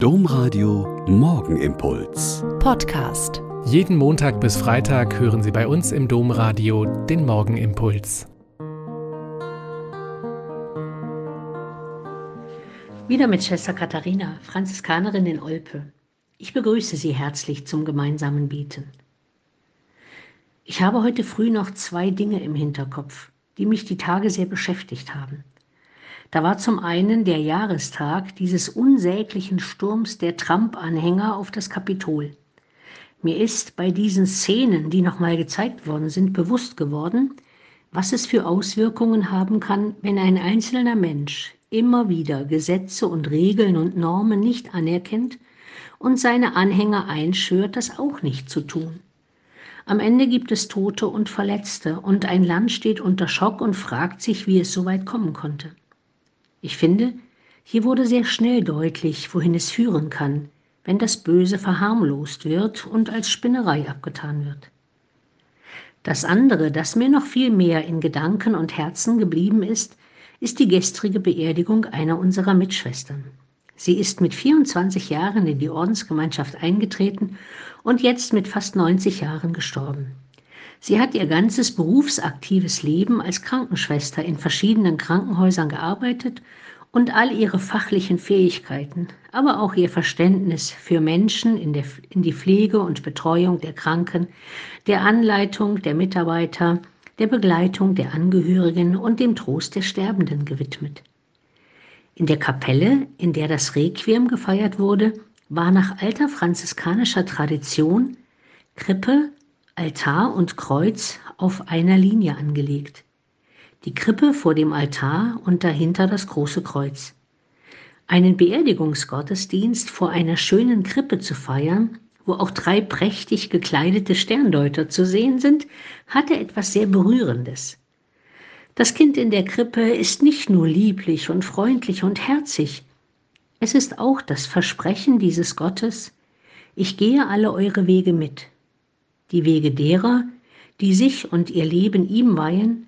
Domradio Morgenimpuls. Podcast. Jeden Montag bis Freitag hören Sie bei uns im Domradio den Morgenimpuls. Wieder mit Schwester Katharina, Franziskanerin in Olpe. Ich begrüße Sie herzlich zum gemeinsamen Beten. Ich habe heute früh noch zwei Dinge im Hinterkopf, die mich die Tage sehr beschäftigt haben. Da war zum einen der Jahrestag dieses unsäglichen Sturms der Trump-Anhänger auf das Kapitol. Mir ist bei diesen Szenen, die nochmal gezeigt worden sind, bewusst geworden, was es für Auswirkungen haben kann, wenn ein einzelner Mensch immer wieder Gesetze und Regeln und Normen nicht anerkennt und seine Anhänger einschwört, das auch nicht zu tun. Am Ende gibt es Tote und Verletzte und ein Land steht unter Schock und fragt sich, wie es so weit kommen konnte. Ich finde, hier wurde sehr schnell deutlich, wohin es führen kann, wenn das Böse verharmlost wird und als Spinnerei abgetan wird. Das andere, das mir noch viel mehr in Gedanken und Herzen geblieben ist, ist die gestrige Beerdigung einer unserer Mitschwestern. Sie ist mit 24 Jahren in die Ordensgemeinschaft eingetreten und jetzt mit fast 90 Jahren gestorben. Sie hat ihr ganzes berufsaktives Leben als Krankenschwester in verschiedenen Krankenhäusern gearbeitet und all ihre fachlichen Fähigkeiten, aber auch ihr Verständnis für Menschen in, der, in die Pflege und Betreuung der Kranken, der Anleitung der Mitarbeiter, der Begleitung der Angehörigen und dem Trost der Sterbenden gewidmet. In der Kapelle, in der das Requiem gefeiert wurde, war nach alter franziskanischer Tradition Krippe, Altar und Kreuz auf einer Linie angelegt. Die Krippe vor dem Altar und dahinter das große Kreuz. Einen Beerdigungsgottesdienst vor einer schönen Krippe zu feiern, wo auch drei prächtig gekleidete Sterndeuter zu sehen sind, hatte etwas sehr Berührendes. Das Kind in der Krippe ist nicht nur lieblich und freundlich und herzig, es ist auch das Versprechen dieses Gottes, ich gehe alle eure Wege mit die Wege derer, die sich und ihr Leben ihm weihen,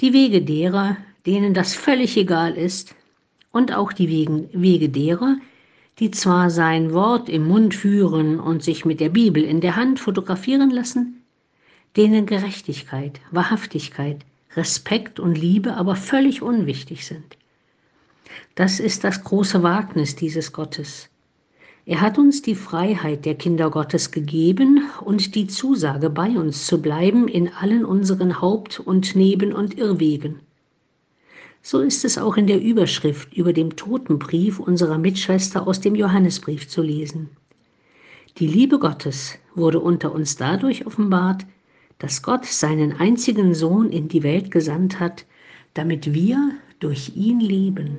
die Wege derer, denen das völlig egal ist, und auch die Wege derer, die zwar sein Wort im Mund führen und sich mit der Bibel in der Hand fotografieren lassen, denen Gerechtigkeit, Wahrhaftigkeit, Respekt und Liebe aber völlig unwichtig sind. Das ist das große Wagnis dieses Gottes, er hat uns die Freiheit der Kinder Gottes gegeben und die Zusage, bei uns zu bleiben in allen unseren Haupt- und Neben- und Irrwegen. So ist es auch in der Überschrift über dem Totenbrief unserer Mitschwester aus dem Johannesbrief zu lesen. Die Liebe Gottes wurde unter uns dadurch offenbart, dass Gott seinen einzigen Sohn in die Welt gesandt hat, damit wir durch ihn leben.